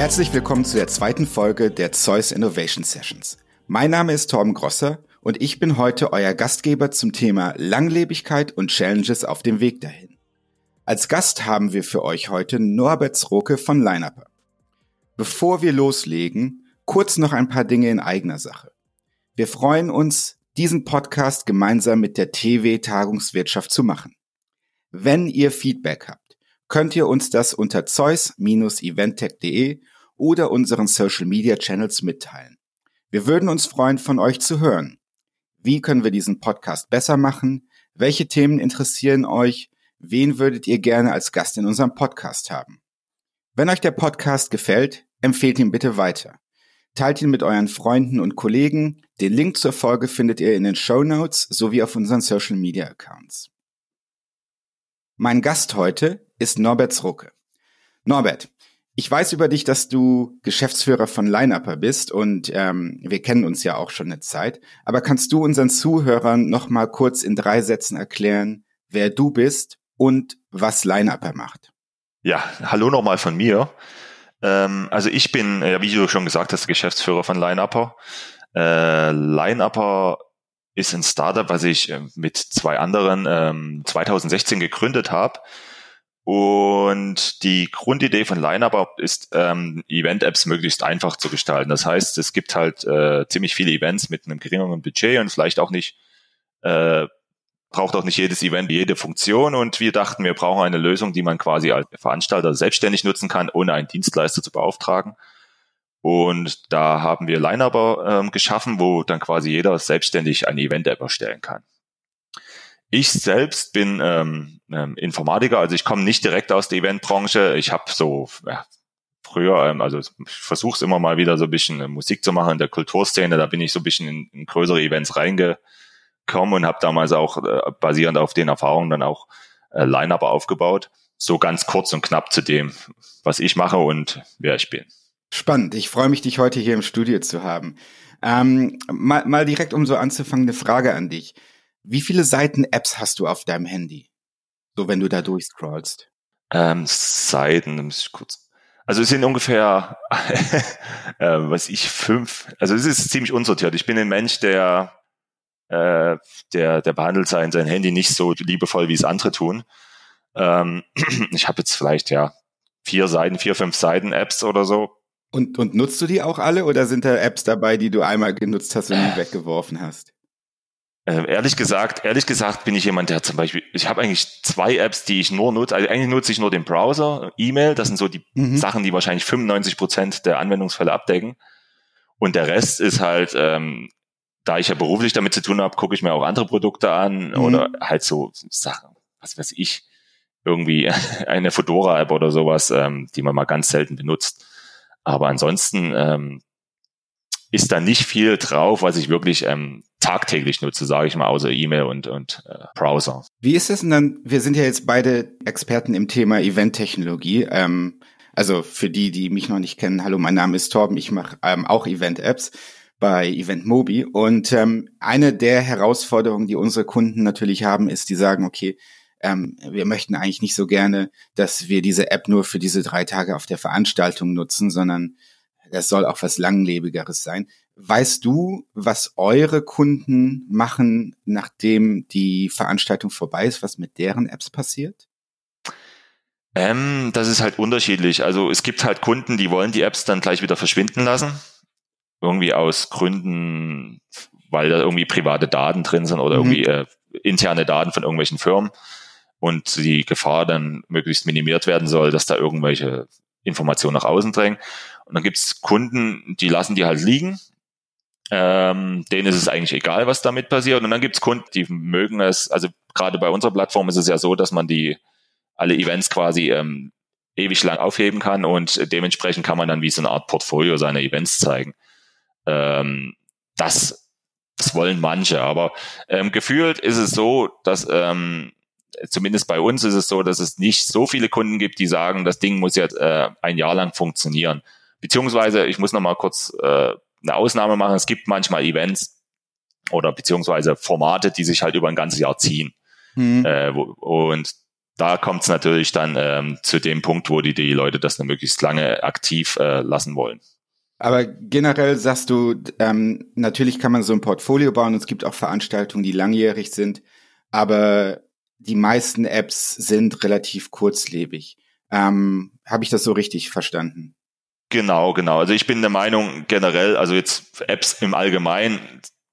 Herzlich willkommen zu der zweiten Folge der Zeus Innovation Sessions. Mein Name ist Torben Grosser und ich bin heute euer Gastgeber zum Thema Langlebigkeit und Challenges auf dem Weg dahin. Als Gast haben wir für euch heute Norbert Zroke von Lineupper. Bevor wir loslegen, kurz noch ein paar Dinge in eigener Sache. Wir freuen uns, diesen Podcast gemeinsam mit der TW Tagungswirtschaft zu machen. Wenn ihr Feedback habt, könnt ihr uns das unter zeus-eventtech.de oder unseren Social Media Channels mitteilen. Wir würden uns freuen, von euch zu hören. Wie können wir diesen Podcast besser machen? Welche Themen interessieren euch? Wen würdet ihr gerne als Gast in unserem Podcast haben? Wenn euch der Podcast gefällt, empfehlt ihn bitte weiter. Teilt ihn mit euren Freunden und Kollegen. Den Link zur Folge findet ihr in den Show Notes sowie auf unseren Social Media Accounts. Mein Gast heute ist Norbert Zrucke. Norbert, ich weiß über dich, dass du Geschäftsführer von Lineupper bist und ähm, wir kennen uns ja auch schon eine Zeit. Aber kannst du unseren Zuhörern noch mal kurz in drei Sätzen erklären, wer du bist und was Lineupper macht? Ja, hallo nochmal von mir. Ähm, also ich bin, ja, wie du schon gesagt hast, Geschäftsführer von Lineupper. Äh, Lineupper ist ein Startup, was ich äh, mit zwei anderen ähm, 2016 gegründet habe. Und die Grundidee von Lineup ist, ähm, Event-Apps möglichst einfach zu gestalten. Das heißt, es gibt halt äh, ziemlich viele Events mit einem geringeren Budget und vielleicht auch nicht, äh, braucht auch nicht jedes Event jede Funktion. Und wir dachten, wir brauchen eine Lösung, die man quasi als Veranstalter selbstständig nutzen kann, ohne einen Dienstleister zu beauftragen. Und da haben wir Lineupper ähm, geschaffen, wo dann quasi jeder selbstständig eine Event-App erstellen kann. Ich selbst bin ähm, ähm, Informatiker, also ich komme nicht direkt aus der Eventbranche. Ich habe so ja, früher, ähm, also ich versuche es immer mal wieder so ein bisschen äh, Musik zu machen in der Kulturszene. Da bin ich so ein bisschen in, in größere Events reingekommen und habe damals auch äh, basierend auf den Erfahrungen dann auch äh, Line-Up aufgebaut. So ganz kurz und knapp zu dem, was ich mache und wer ich bin. Spannend. Ich freue mich, dich heute hier im Studio zu haben. Ähm, mal, mal direkt, um so anzufangen, eine Frage an dich. Wie viele Seiten Apps hast du auf deinem Handy? So, wenn du da durchscrollst. Ähm, Seiten, muss ich kurz. Also es sind ungefähr, äh, was ich, fünf. Also es ist ziemlich unsortiert. Ich bin ein Mensch, der, äh, der, der behandelt sein, sein Handy nicht so liebevoll, wie es andere tun. Ähm, ich habe jetzt vielleicht ja vier Seiten, vier, fünf Seiten Apps oder so. Und, und nutzt du die auch alle oder sind da Apps dabei, die du einmal genutzt hast und nie weggeworfen hast? Äh, ehrlich gesagt, ehrlich gesagt bin ich jemand, der zum Beispiel, ich habe eigentlich zwei Apps, die ich nur nutze. Also eigentlich nutze ich nur den Browser, E-Mail, das sind so die mhm. Sachen, die wahrscheinlich 95 Prozent der Anwendungsfälle abdecken. Und der Rest ist halt, ähm, da ich ja beruflich damit zu tun habe, gucke ich mir auch andere Produkte an mhm. oder halt so Sachen, was weiß ich, irgendwie eine Fedora-App oder sowas, ähm, die man mal ganz selten benutzt. Aber ansonsten ähm, ist da nicht viel drauf, was ich wirklich ähm, tagtäglich nutze, sage ich mal, außer E-Mail und, und äh, Browser. Wie ist es denn dann, wir sind ja jetzt beide Experten im Thema Event-Technologie. Ähm, also für die, die mich noch nicht kennen, hallo, mein Name ist Torben, ich mache ähm, auch Event-Apps bei Event Mobi. Und ähm, eine der Herausforderungen, die unsere Kunden natürlich haben, ist, die sagen, okay, ähm, wir möchten eigentlich nicht so gerne, dass wir diese App nur für diese drei Tage auf der Veranstaltung nutzen, sondern das soll auch was Langlebigeres sein. Weißt du, was eure Kunden machen, nachdem die Veranstaltung vorbei ist, was mit deren Apps passiert? Ähm, das ist halt unterschiedlich. Also es gibt halt Kunden, die wollen die Apps dann gleich wieder verschwinden lassen. Irgendwie aus Gründen, weil da irgendwie private Daten drin sind oder mhm. irgendwie äh, interne Daten von irgendwelchen Firmen und die Gefahr dann möglichst minimiert werden soll, dass da irgendwelche Informationen nach außen drängen. Und dann gibt's Kunden, die lassen die halt liegen. Ähm, denen ist es eigentlich egal, was damit passiert. Und dann gibt's Kunden, die mögen es, also gerade bei unserer Plattform ist es ja so, dass man die alle Events quasi ähm, ewig lang aufheben kann und dementsprechend kann man dann wie so eine Art Portfolio seiner Events zeigen. Ähm, das, das wollen manche, aber ähm, gefühlt ist es so, dass ähm, zumindest bei uns ist es so, dass es nicht so viele Kunden gibt, die sagen, das Ding muss jetzt äh, ein Jahr lang funktionieren. Beziehungsweise, ich muss noch mal kurz äh, eine Ausnahme machen. Es gibt manchmal Events oder beziehungsweise Formate, die sich halt über ein ganzes Jahr ziehen. Mhm. Äh, wo, und da kommt es natürlich dann ähm, zu dem Punkt, wo die, die Leute das dann möglichst lange aktiv äh, lassen wollen. Aber generell sagst du, ähm, natürlich kann man so ein Portfolio bauen es gibt auch Veranstaltungen, die langjährig sind, aber die meisten Apps sind relativ kurzlebig. Ähm, Habe ich das so richtig verstanden? Genau, genau. Also ich bin der Meinung generell, also jetzt Apps im Allgemeinen,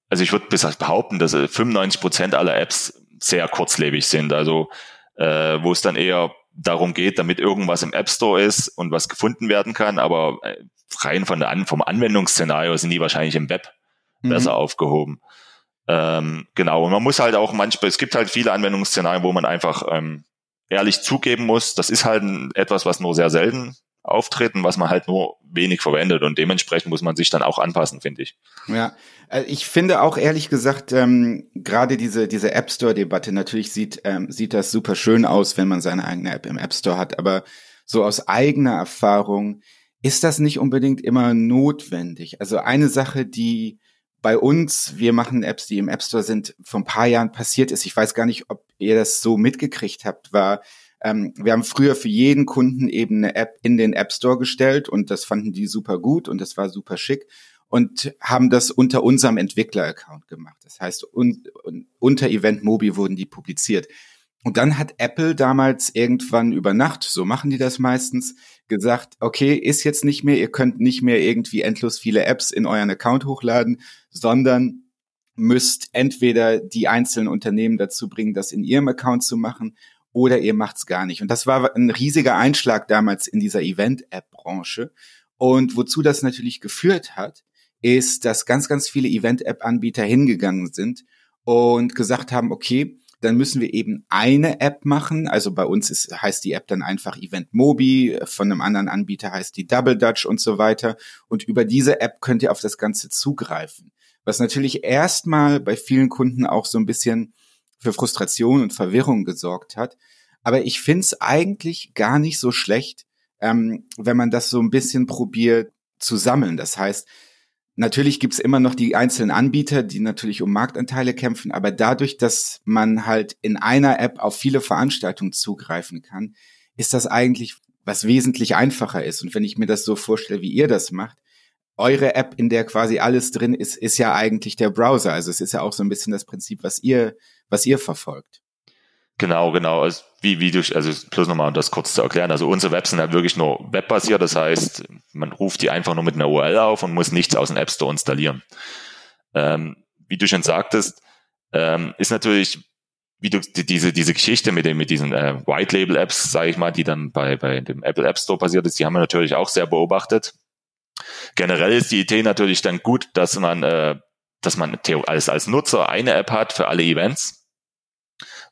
also ich würde bis behaupten, dass 95 Prozent aller Apps sehr kurzlebig sind. Also äh, wo es dann eher darum geht, damit irgendwas im App Store ist und was gefunden werden kann, aber äh, rein von der vom Anwendungsszenario sind die wahrscheinlich im Web mhm. besser aufgehoben. Ähm, genau, und man muss halt auch manchmal, es gibt halt viele Anwendungsszenarien, wo man einfach ähm, ehrlich zugeben muss, das ist halt etwas, was nur sehr selten auftreten, was man halt nur wenig verwendet und dementsprechend muss man sich dann auch anpassen, finde ich. Ja, äh, ich finde auch ehrlich gesagt, ähm, gerade diese, diese App Store-Debatte, natürlich sieht, ähm, sieht das super schön aus, wenn man seine eigene App im App Store hat, aber so aus eigener Erfahrung ist das nicht unbedingt immer notwendig. Also eine Sache, die bei uns, wir machen Apps, die im App Store sind, vor ein paar Jahren passiert ist, ich weiß gar nicht, ob ihr das so mitgekriegt habt, war, ähm, wir haben früher für jeden Kunden eben eine App in den App Store gestellt und das fanden die super gut und das war super schick und haben das unter unserem Entwickler-Account gemacht. Das heißt, un unter Event Mobi wurden die publiziert. Und dann hat Apple damals irgendwann über Nacht, so machen die das meistens, gesagt, okay, ist jetzt nicht mehr, ihr könnt nicht mehr irgendwie endlos viele Apps in euren Account hochladen, sondern müsst entweder die einzelnen Unternehmen dazu bringen, das in ihrem Account zu machen oder ihr macht's gar nicht. Und das war ein riesiger Einschlag damals in dieser Event-App-Branche. Und wozu das natürlich geführt hat, ist, dass ganz, ganz viele Event-App-Anbieter hingegangen sind und gesagt haben, okay, dann müssen wir eben eine App machen. Also bei uns ist, heißt die App dann einfach Event Mobi, von einem anderen Anbieter heißt die Double Dutch und so weiter. Und über diese App könnt ihr auf das Ganze zugreifen. Was natürlich erstmal bei vielen Kunden auch so ein bisschen für Frustration und Verwirrung gesorgt hat. Aber ich finde es eigentlich gar nicht so schlecht, ähm, wenn man das so ein bisschen probiert zu sammeln. Das heißt, natürlich gibt's immer noch die einzelnen Anbieter, die natürlich um Marktanteile kämpfen, aber dadurch, dass man halt in einer App auf viele Veranstaltungen zugreifen kann, ist das eigentlich was wesentlich einfacher ist. Und wenn ich mir das so vorstelle, wie ihr das macht, eure App, in der quasi alles drin ist, ist ja eigentlich der Browser. Also es ist ja auch so ein bisschen das Prinzip, was ihr, was ihr verfolgt. Genau, genau. Also wie, wie du, also plus nochmal, um das kurz zu erklären. Also unsere Webs sind halt wirklich nur webbasiert. Das heißt, man ruft die einfach nur mit einer URL auf und muss nichts aus dem App Store installieren. Ähm, wie du schon sagtest, ähm, ist natürlich, wie du die, diese diese Geschichte mit den mit diesen äh, White Label Apps, sage ich mal, die dann bei bei dem Apple App Store passiert ist, die haben wir natürlich auch sehr beobachtet. Generell ist die Idee natürlich dann gut, dass man, äh, dass man als, als Nutzer eine App hat für alle Events,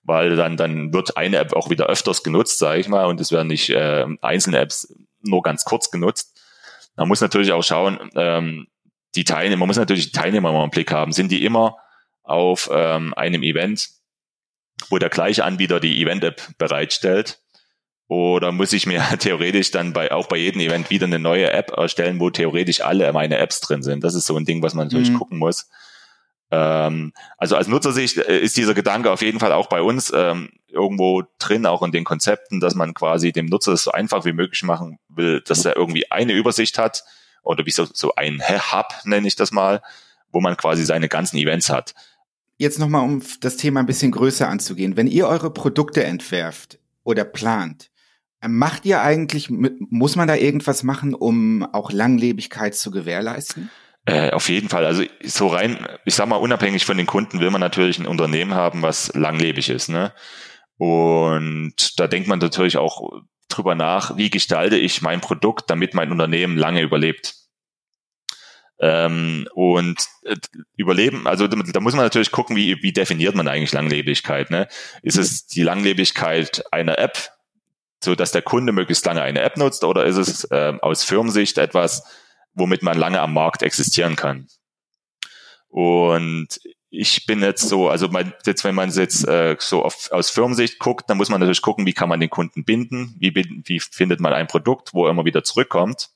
weil dann, dann wird eine App auch wieder öfters genutzt, sage ich mal, und es werden nicht äh, einzelne Apps nur ganz kurz genutzt. Man muss natürlich auch schauen, ähm, die Teilnehmer, man muss natürlich die Teilnehmer mal im Blick haben. Sind die immer auf ähm, einem Event, wo der gleiche Anbieter die Event-App bereitstellt? Oder muss ich mir theoretisch dann bei, auch bei jedem Event wieder eine neue App erstellen, wo theoretisch alle meine Apps drin sind? Das ist so ein Ding, was man natürlich mhm. gucken muss. Ähm, also als Nutzersicht äh, ist dieser Gedanke auf jeden Fall auch bei uns ähm, irgendwo drin, auch in den Konzepten, dass man quasi dem Nutzer es so einfach wie möglich machen will, dass er irgendwie eine Übersicht hat oder wie so, so ein Hub, nenne ich das mal, wo man quasi seine ganzen Events hat. Jetzt nochmal, um das Thema ein bisschen größer anzugehen. Wenn ihr eure Produkte entwerft oder plant, Macht ihr eigentlich, muss man da irgendwas machen, um auch Langlebigkeit zu gewährleisten? Äh, auf jeden Fall. Also so rein, ich sag mal, unabhängig von den Kunden will man natürlich ein Unternehmen haben, was langlebig ist. Ne? Und da denkt man natürlich auch drüber nach, wie gestalte ich mein Produkt, damit mein Unternehmen lange überlebt. Ähm, und äh, überleben, also da muss man natürlich gucken, wie, wie definiert man eigentlich Langlebigkeit. Ne? Ist es die Langlebigkeit einer App, so dass der Kunde möglichst lange eine App nutzt oder ist es äh, aus Firmensicht etwas, womit man lange am Markt existieren kann? Und ich bin jetzt so, also man, jetzt, wenn man jetzt äh, so auf, aus Firmensicht guckt, dann muss man natürlich gucken, wie kann man den Kunden binden, wie, wie findet man ein Produkt, wo er immer wieder zurückkommt.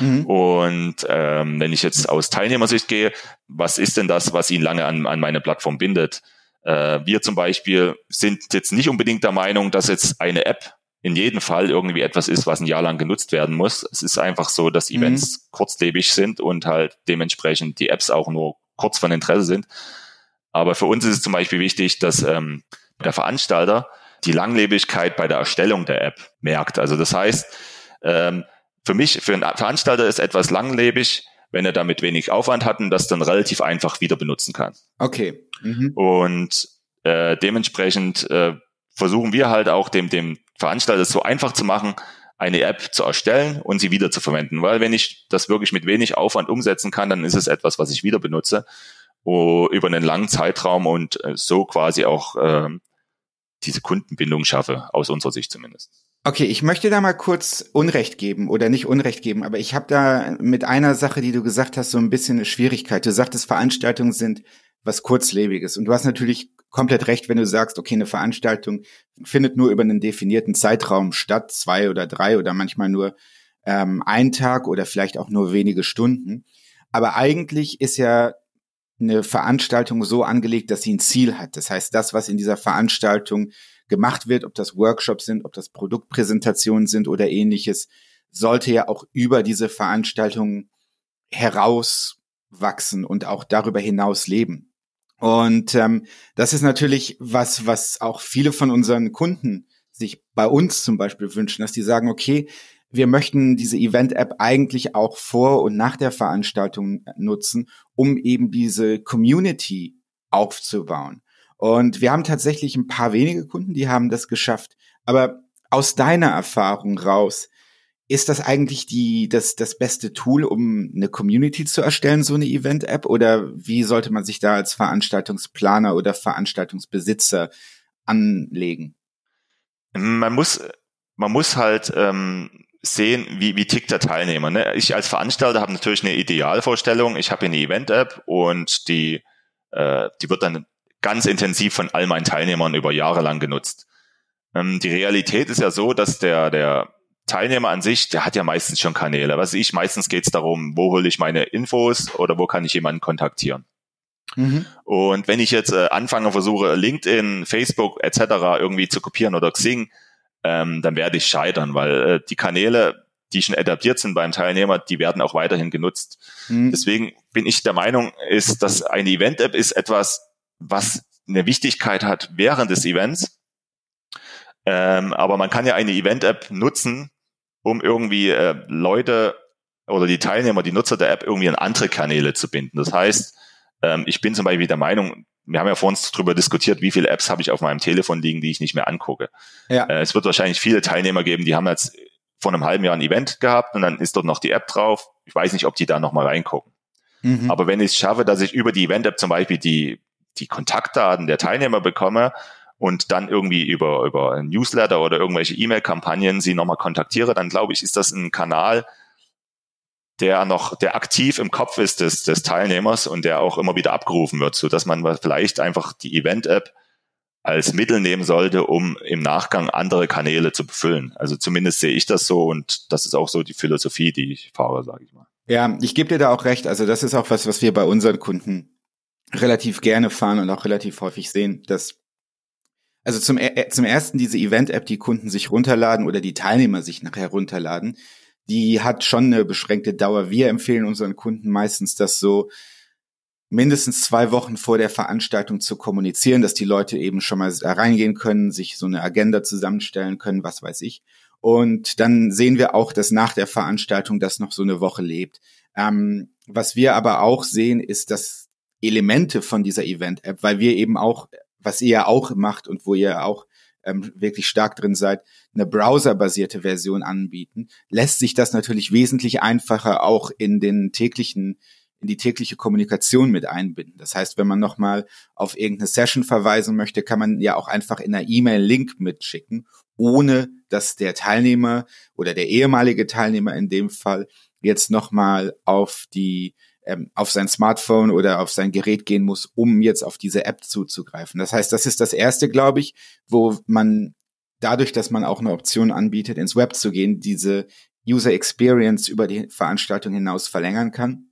Mhm. Und ähm, wenn ich jetzt aus Teilnehmersicht gehe, was ist denn das, was ihn lange an, an meine Plattform bindet? Äh, wir zum Beispiel sind jetzt nicht unbedingt der Meinung, dass jetzt eine App in jedem Fall irgendwie etwas ist, was ein Jahr lang genutzt werden muss. Es ist einfach so, dass mhm. Events mhm. kurzlebig sind und halt dementsprechend die Apps auch nur kurz von Interesse sind. Aber für uns ist es zum Beispiel wichtig, dass ähm, der Veranstalter die Langlebigkeit bei der Erstellung der App merkt. Also das heißt, ähm, für mich, für einen Veranstalter ist etwas langlebig, wenn er damit wenig Aufwand hat und das dann relativ einfach wieder benutzen kann. Okay. Mhm. Und äh, dementsprechend äh, versuchen wir halt auch dem, dem Veranstalter so einfach zu machen, eine App zu erstellen und sie wieder zu verwenden. Weil wenn ich das wirklich mit wenig Aufwand umsetzen kann, dann ist es etwas, was ich wieder benutze über einen langen Zeitraum und äh, so quasi auch äh, diese Kundenbindung schaffe, aus unserer Sicht zumindest. Okay, ich möchte da mal kurz Unrecht geben oder nicht Unrecht geben, aber ich habe da mit einer Sache, die du gesagt hast, so ein bisschen eine Schwierigkeit. Du sagtest, Veranstaltungen sind was kurzlebiges und du hast natürlich komplett recht, wenn du sagst, okay, eine Veranstaltung findet nur über einen definierten Zeitraum statt, zwei oder drei oder manchmal nur ähm, ein Tag oder vielleicht auch nur wenige Stunden. Aber eigentlich ist ja eine Veranstaltung so angelegt, dass sie ein Ziel hat. Das heißt, das, was in dieser Veranstaltung gemacht wird, ob das Workshops sind, ob das Produktpräsentationen sind oder ähnliches, sollte ja auch über diese Veranstaltung herauswachsen und auch darüber hinaus leben. Und ähm, das ist natürlich was, was auch viele von unseren Kunden sich bei uns zum Beispiel wünschen, dass die sagen, okay, wir möchten diese Event-App eigentlich auch vor und nach der Veranstaltung nutzen, um eben diese Community aufzubauen. Und wir haben tatsächlich ein paar wenige Kunden, die haben das geschafft. Aber aus deiner Erfahrung raus, ist das eigentlich die, das, das beste Tool, um eine Community zu erstellen, so eine Event-App? Oder wie sollte man sich da als Veranstaltungsplaner oder Veranstaltungsbesitzer anlegen? Man muss, man muss halt ähm, sehen, wie, wie tickt der Teilnehmer. Ne? Ich als Veranstalter habe natürlich eine Idealvorstellung. Ich habe eine Event-App und die, äh, die wird dann ganz intensiv von all meinen Teilnehmern über Jahre lang genutzt. Ähm, die Realität ist ja so, dass der, der Teilnehmer an sich, der hat ja meistens schon Kanäle. Was ich, meistens geht es darum, wo hole ich meine Infos oder wo kann ich jemanden kontaktieren. Mhm. Und wenn ich jetzt äh, anfange, versuche, LinkedIn, Facebook etc. irgendwie zu kopieren oder Xing, ähm, dann werde ich scheitern, weil äh, die Kanäle, die schon etabliert sind beim Teilnehmer, die werden auch weiterhin genutzt. Mhm. Deswegen bin ich der Meinung, ist, dass eine Event-App ist etwas, was eine Wichtigkeit hat während des Events. Ähm, aber man kann ja eine Event-App nutzen, um irgendwie äh, Leute oder die Teilnehmer, die Nutzer der App irgendwie an andere Kanäle zu binden. Das heißt, ähm, ich bin zum Beispiel der Meinung, wir haben ja vor uns darüber diskutiert, wie viele Apps habe ich auf meinem Telefon liegen, die ich nicht mehr angucke. Ja. Äh, es wird wahrscheinlich viele Teilnehmer geben, die haben jetzt vor einem halben Jahr ein Event gehabt und dann ist dort noch die App drauf. Ich weiß nicht, ob die da nochmal reingucken. Mhm. Aber wenn ich es schaffe, dass ich über die Event-App zum Beispiel die, die Kontaktdaten der Teilnehmer bekomme und dann irgendwie über, über Newsletter oder irgendwelche E-Mail-Kampagnen sie nochmal kontaktiere, dann glaube ich, ist das ein Kanal, der noch, der aktiv im Kopf ist des, des Teilnehmers und der auch immer wieder abgerufen wird, so dass man vielleicht einfach die Event-App als Mittel nehmen sollte, um im Nachgang andere Kanäle zu befüllen. Also zumindest sehe ich das so und das ist auch so die Philosophie, die ich fahre, sage ich mal. Ja, ich gebe dir da auch recht. Also das ist auch was, was wir bei unseren Kunden relativ gerne fahren und auch relativ häufig sehen, dass also zum, äh, zum ersten diese Event-App, die Kunden sich runterladen oder die Teilnehmer sich nachher runterladen, die hat schon eine beschränkte Dauer. Wir empfehlen unseren Kunden meistens, das so mindestens zwei Wochen vor der Veranstaltung zu kommunizieren, dass die Leute eben schon mal da reingehen können, sich so eine Agenda zusammenstellen können, was weiß ich. Und dann sehen wir auch, dass nach der Veranstaltung das noch so eine Woche lebt. Ähm, was wir aber auch sehen, ist, dass Elemente von dieser Event-App, weil wir eben auch, was ihr ja auch macht und wo ihr auch ähm, wirklich stark drin seid, eine browserbasierte Version anbieten, lässt sich das natürlich wesentlich einfacher auch in den täglichen in die tägliche Kommunikation mit einbinden. Das heißt, wenn man nochmal auf irgendeine Session verweisen möchte, kann man ja auch einfach in einer E-Mail Link mitschicken, ohne dass der Teilnehmer oder der ehemalige Teilnehmer in dem Fall jetzt nochmal auf die ähm, auf sein Smartphone oder auf sein Gerät gehen muss, um jetzt auf diese App zuzugreifen. Das heißt, das ist das erste, glaube ich, wo man dadurch, dass man auch eine Option anbietet, ins Web zu gehen, diese User Experience über die Veranstaltung hinaus verlängern kann.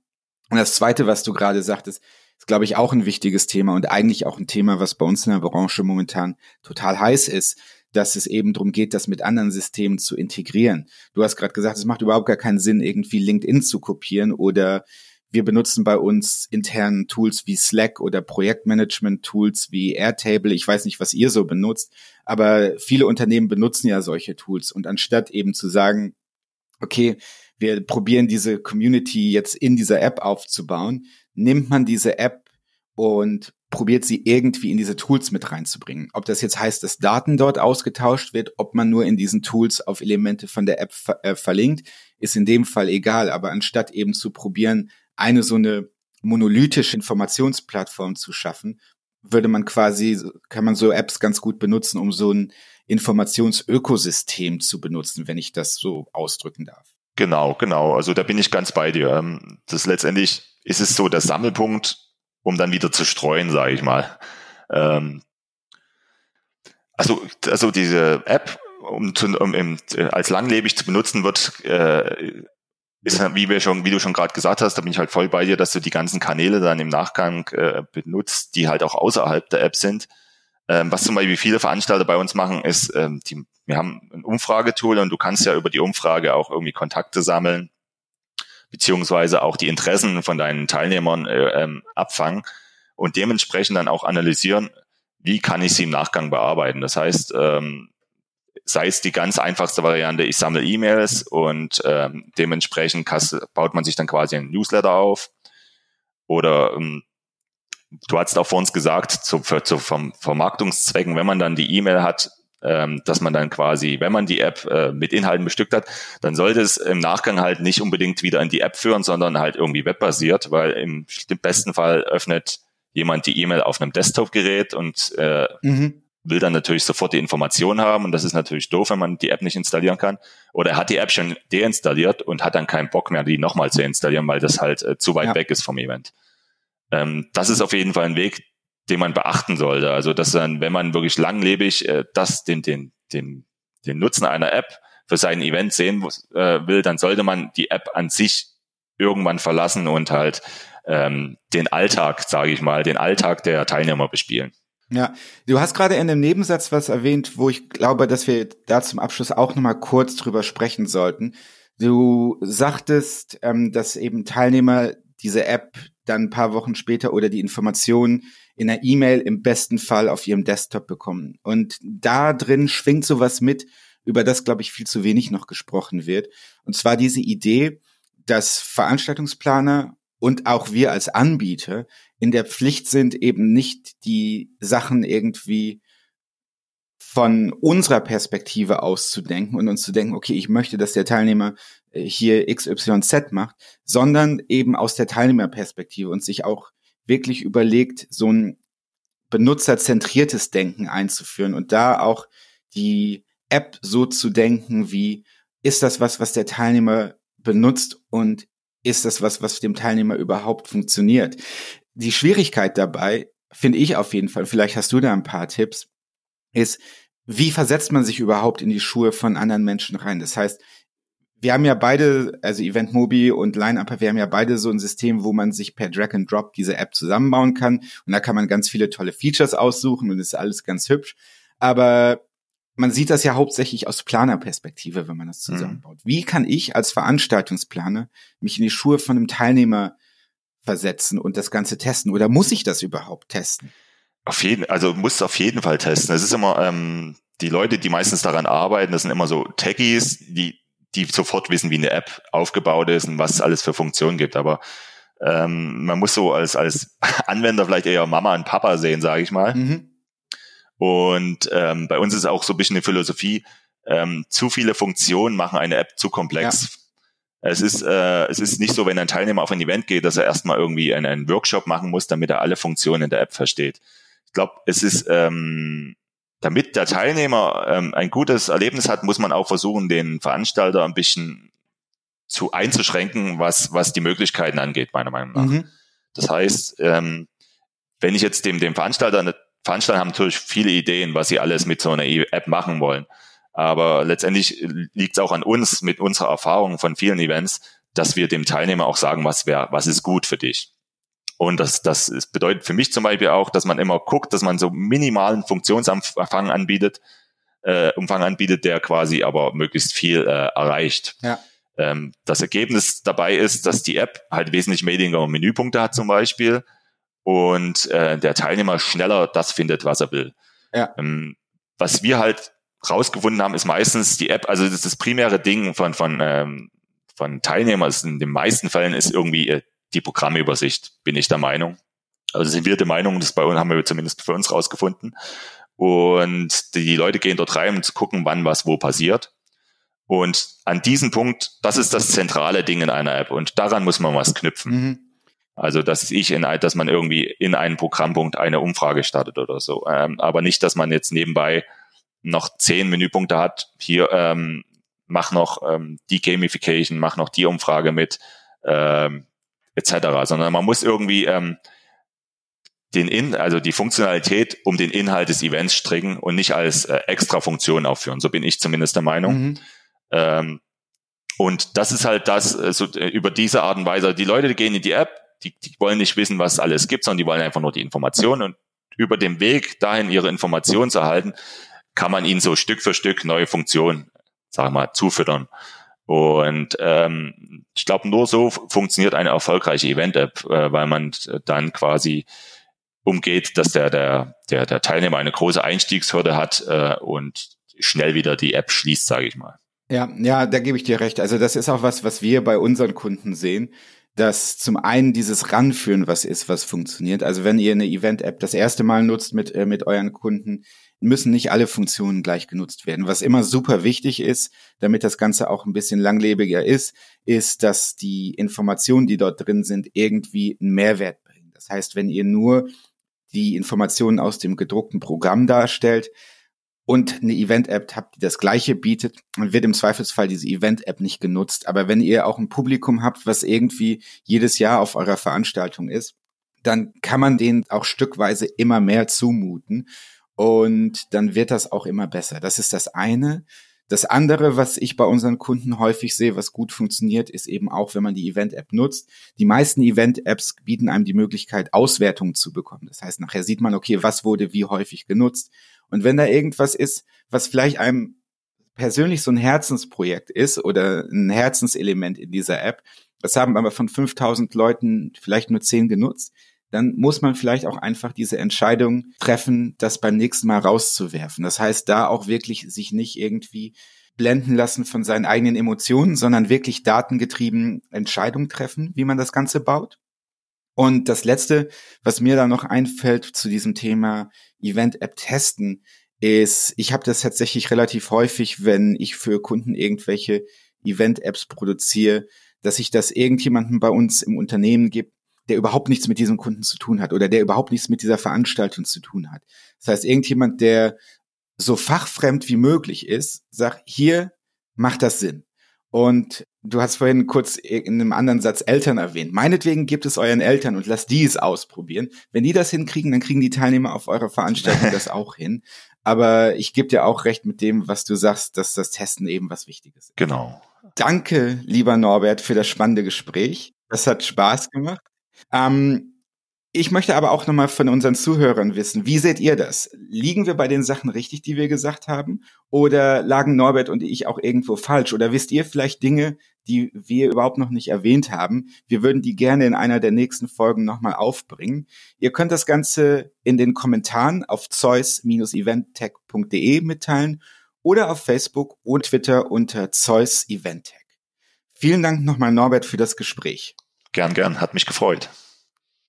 Und das zweite, was du gerade sagtest, ist, glaube ich, auch ein wichtiges Thema und eigentlich auch ein Thema, was bei uns in der Branche momentan total heiß ist, dass es eben darum geht, das mit anderen Systemen zu integrieren. Du hast gerade gesagt, es macht überhaupt gar keinen Sinn, irgendwie LinkedIn zu kopieren oder wir benutzen bei uns internen Tools wie Slack oder Projektmanagement-Tools wie Airtable. Ich weiß nicht, was ihr so benutzt, aber viele Unternehmen benutzen ja solche Tools. Und anstatt eben zu sagen, okay, wir probieren diese Community jetzt in dieser App aufzubauen, nimmt man diese App und probiert sie irgendwie in diese Tools mit reinzubringen. Ob das jetzt heißt, dass Daten dort ausgetauscht wird, ob man nur in diesen Tools auf Elemente von der App ver äh, verlinkt, ist in dem Fall egal. Aber anstatt eben zu probieren, eine so eine monolithische Informationsplattform zu schaffen, würde man quasi, kann man so Apps ganz gut benutzen, um so ein Informationsökosystem zu benutzen, wenn ich das so ausdrücken darf. Genau, genau. Also da bin ich ganz bei dir. Ähm, das letztendlich ist es so der Sammelpunkt, um dann wieder zu streuen, sage ich mal. Ähm, also, also diese App, um, zu, um, um als langlebig zu benutzen, wird äh, ist, wie wir schon, wie du schon gerade gesagt hast, da bin ich halt voll bei dir, dass du die ganzen Kanäle dann im Nachgang äh, benutzt, die halt auch außerhalb der App sind. Ähm, was zum Beispiel viele Veranstalter bei uns machen, ist, ähm, die, wir haben ein Umfragetool und du kannst ja über die Umfrage auch irgendwie Kontakte sammeln, beziehungsweise auch die Interessen von deinen Teilnehmern äh, ähm, abfangen und dementsprechend dann auch analysieren, wie kann ich sie im Nachgang bearbeiten. Das heißt, ähm, sei es die ganz einfachste Variante, ich sammle E-Mails und ähm, dementsprechend baut man sich dann quasi ein Newsletter auf. Oder ähm, du hast auch vor uns gesagt, zu, für, zu vom Vermarktungszwecken, wenn man dann die E-Mail hat, ähm, dass man dann quasi, wenn man die App äh, mit Inhalten bestückt hat, dann sollte es im Nachgang halt nicht unbedingt wieder in die App führen, sondern halt irgendwie webbasiert, weil im besten Fall öffnet jemand die E-Mail auf einem Desktop-Gerät und äh, mhm will dann natürlich sofort die Information haben und das ist natürlich doof, wenn man die App nicht installieren kann. Oder er hat die App schon deinstalliert und hat dann keinen Bock mehr, die nochmal zu installieren, weil das halt äh, zu weit ja. weg ist vom Event. Ähm, das ist auf jeden Fall ein Weg, den man beachten sollte. Also dass dann, wenn man wirklich langlebig äh, das, den, den, den, den Nutzen einer App für sein Event sehen äh, will, dann sollte man die App an sich irgendwann verlassen und halt ähm, den Alltag, sage ich mal, den Alltag der Teilnehmer bespielen. Ja, du hast gerade in dem Nebensatz was erwähnt, wo ich glaube, dass wir da zum Abschluss auch nochmal kurz drüber sprechen sollten. Du sagtest, ähm, dass eben Teilnehmer diese App dann ein paar Wochen später oder die Informationen in einer E-Mail im besten Fall auf ihrem Desktop bekommen. Und da drin schwingt sowas mit, über das, glaube ich, viel zu wenig noch gesprochen wird. Und zwar diese Idee, dass Veranstaltungsplaner und auch wir als Anbieter in der Pflicht sind, eben nicht die Sachen irgendwie von unserer Perspektive auszudenken und uns zu denken, okay, ich möchte, dass der Teilnehmer äh, hier XYZ macht, sondern eben aus der Teilnehmerperspektive und sich auch wirklich überlegt, so ein benutzerzentriertes Denken einzuführen und da auch die App so zu denken, wie ist das was, was der Teilnehmer benutzt und ist das was, was dem Teilnehmer überhaupt funktioniert? Die Schwierigkeit dabei, finde ich auf jeden Fall, vielleicht hast du da ein paar Tipps, ist, wie versetzt man sich überhaupt in die Schuhe von anderen Menschen rein? Das heißt, wir haben ja beide, also Event Mobi und Line-Up, wir haben ja beide so ein System, wo man sich per Drag and Drop diese App zusammenbauen kann. Und da kann man ganz viele tolle Features aussuchen und ist alles ganz hübsch. Aber man sieht das ja hauptsächlich aus Planerperspektive, wenn man das mhm. zusammenbaut. Mhm. Wie kann ich als Veranstaltungsplaner mich in die Schuhe von einem Teilnehmer versetzen und das Ganze testen? Oder muss ich das überhaupt testen? Auf jeden, also muss auf jeden Fall testen. Es ist immer ähm, die Leute, die meistens daran arbeiten, das sind immer so Techies, die die sofort wissen, wie eine App aufgebaut ist und was es alles für Funktionen gibt. Aber ähm, man muss so als als Anwender vielleicht eher Mama und Papa sehen, sage ich mal. Mhm und ähm, bei uns ist auch so ein bisschen eine Philosophie, ähm, zu viele Funktionen machen eine App zu komplex. Ja. Es ist, äh, es ist nicht so, wenn ein Teilnehmer auf ein Event geht, dass er erstmal irgendwie einen, einen Workshop machen muss, damit er alle Funktionen in der App versteht. Ich glaube, es ist, ähm, damit der Teilnehmer ähm, ein gutes Erlebnis hat, muss man auch versuchen, den Veranstalter ein bisschen zu einzuschränken, was, was die Möglichkeiten angeht, meiner Meinung nach. Mhm. Das heißt, ähm, wenn ich jetzt dem, dem Veranstalter eine Veranstalter haben natürlich viele Ideen, was sie alles mit so einer App machen wollen. Aber letztendlich liegt es auch an uns mit unserer Erfahrung von vielen Events, dass wir dem Teilnehmer auch sagen, was wäre, was ist gut für dich. Und das, das bedeutet für mich zum Beispiel auch, dass man immer guckt, dass man so minimalen Funktionsumfang anbietet, äh, Umfang anbietet, der quasi aber möglichst viel äh, erreicht. Ja. Ähm, das Ergebnis dabei ist, dass die App halt wesentlich weniger Menüpunkte hat zum Beispiel und äh, der Teilnehmer schneller das findet, was er will. Ja. Ähm, was wir halt rausgefunden haben, ist meistens die App, also das, das primäre Ding von, von, ähm, von Teilnehmern ist in den meisten Fällen ist irgendwie äh, die Programmübersicht, bin ich der Meinung. Also sind wir der Meinung, das bei uns haben wir zumindest für uns rausgefunden. Und die Leute gehen dort rein, um zu gucken, wann was wo passiert. Und an diesem Punkt, das ist das zentrale Ding in einer App. Und daran muss man was knüpfen. Mhm. Also, dass ich in, dass man irgendwie in einen Programmpunkt eine Umfrage startet oder so. Ähm, aber nicht, dass man jetzt nebenbei noch zehn Menüpunkte hat. Hier ähm, mach noch ähm, die Gamification, mach noch die Umfrage mit, ähm, etc. Sondern man muss irgendwie ähm, den In, also die Funktionalität um den Inhalt des Events stricken und nicht als äh, extra Funktion aufführen. So bin ich zumindest der Meinung. Mhm. Ähm, und das ist halt das, äh, so, äh, über diese Art und Weise. Die Leute die gehen in die App, die, die wollen nicht wissen, was alles gibt, sondern die wollen einfach nur die Informationen und über den Weg dahin ihre Informationen zu erhalten, kann man ihnen so Stück für Stück neue Funktionen, sagen wir mal, zufüttern. Und ähm, ich glaube, nur so funktioniert eine erfolgreiche Event-App, äh, weil man dann quasi umgeht, dass der, der, der, der Teilnehmer eine große Einstiegshürde hat äh, und schnell wieder die App schließt, sage ich mal. Ja, ja, da gebe ich dir recht. Also das ist auch was, was wir bei unseren Kunden sehen, dass zum einen dieses Ranführen was ist, was funktioniert. Also wenn ihr eine Event-App das erste Mal nutzt mit, äh, mit euren Kunden, müssen nicht alle Funktionen gleich genutzt werden. Was immer super wichtig ist, damit das Ganze auch ein bisschen langlebiger ist, ist, dass die Informationen, die dort drin sind, irgendwie einen Mehrwert bringen. Das heißt, wenn ihr nur die Informationen aus dem gedruckten Programm darstellt, und eine Event-App habt, die das gleiche bietet, dann wird im Zweifelsfall diese Event-App nicht genutzt. Aber wenn ihr auch ein Publikum habt, was irgendwie jedes Jahr auf eurer Veranstaltung ist, dann kann man denen auch stückweise immer mehr zumuten und dann wird das auch immer besser. Das ist das eine. Das andere, was ich bei unseren Kunden häufig sehe, was gut funktioniert, ist eben auch, wenn man die Event-App nutzt. Die meisten Event-Apps bieten einem die Möglichkeit, Auswertungen zu bekommen. Das heißt, nachher sieht man, okay, was wurde wie häufig genutzt und wenn da irgendwas ist, was vielleicht einem persönlich so ein Herzensprojekt ist oder ein Herzenselement in dieser App, das haben aber von 5000 Leuten vielleicht nur 10 genutzt, dann muss man vielleicht auch einfach diese Entscheidung treffen, das beim nächsten Mal rauszuwerfen. Das heißt, da auch wirklich sich nicht irgendwie blenden lassen von seinen eigenen Emotionen, sondern wirklich datengetrieben Entscheidungen treffen, wie man das Ganze baut. Und das Letzte, was mir da noch einfällt zu diesem Thema Event-App testen, ist, ich habe das tatsächlich relativ häufig, wenn ich für Kunden irgendwelche Event-Apps produziere, dass ich das irgendjemanden bei uns im Unternehmen gibt, der überhaupt nichts mit diesem Kunden zu tun hat oder der überhaupt nichts mit dieser Veranstaltung zu tun hat. Das heißt, irgendjemand, der so fachfremd wie möglich ist, sagt, hier macht das Sinn. Und du hast vorhin kurz in einem anderen Satz Eltern erwähnt. Meinetwegen gibt es euren Eltern und lasst die es ausprobieren. Wenn die das hinkriegen, dann kriegen die Teilnehmer auf eurer Veranstaltung das auch hin. Aber ich gebe dir auch recht mit dem, was du sagst, dass das Testen eben was Wichtiges ist. Genau. Danke, lieber Norbert, für das spannende Gespräch. Das hat Spaß gemacht. Ähm, ich möchte aber auch nochmal von unseren Zuhörern wissen, wie seht ihr das? Liegen wir bei den Sachen richtig, die wir gesagt haben? Oder lagen Norbert und ich auch irgendwo falsch? Oder wisst ihr vielleicht Dinge, die wir überhaupt noch nicht erwähnt haben? Wir würden die gerne in einer der nächsten Folgen nochmal aufbringen. Ihr könnt das Ganze in den Kommentaren auf zeus-eventtech.de mitteilen oder auf Facebook und Twitter unter Zeus Eventtech. Vielen Dank nochmal Norbert für das Gespräch. Gern, gern, hat mich gefreut.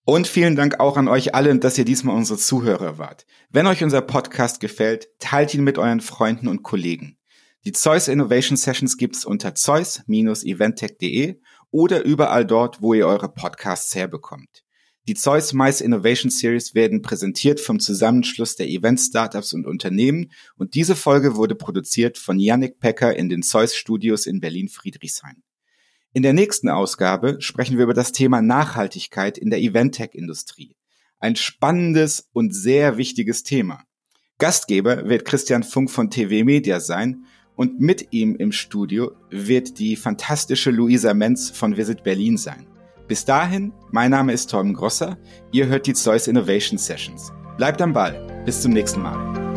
Und vielen Dank auch an euch alle, dass ihr diesmal unsere Zuhörer wart. Wenn euch unser Podcast gefällt, teilt ihn mit euren Freunden und Kollegen. Die Zeus Innovation Sessions gibt's unter zeus-eventtech.de oder überall dort, wo ihr eure Podcasts herbekommt. Die Zeus Mice Innovation Series werden präsentiert vom Zusammenschluss der Event Startups und Unternehmen und diese Folge wurde produziert von Yannick Pecker in den Zeus Studios in Berlin Friedrichshain. In der nächsten Ausgabe sprechen wir über das Thema Nachhaltigkeit in der Event-Tech-Industrie. Ein spannendes und sehr wichtiges Thema. Gastgeber wird Christian Funk von TV Media sein und mit ihm im Studio wird die fantastische Luisa Menz von Visit Berlin sein. Bis dahin, mein Name ist Tom Grosser, ihr hört die Zeus Innovation Sessions. Bleibt am Ball, bis zum nächsten Mal.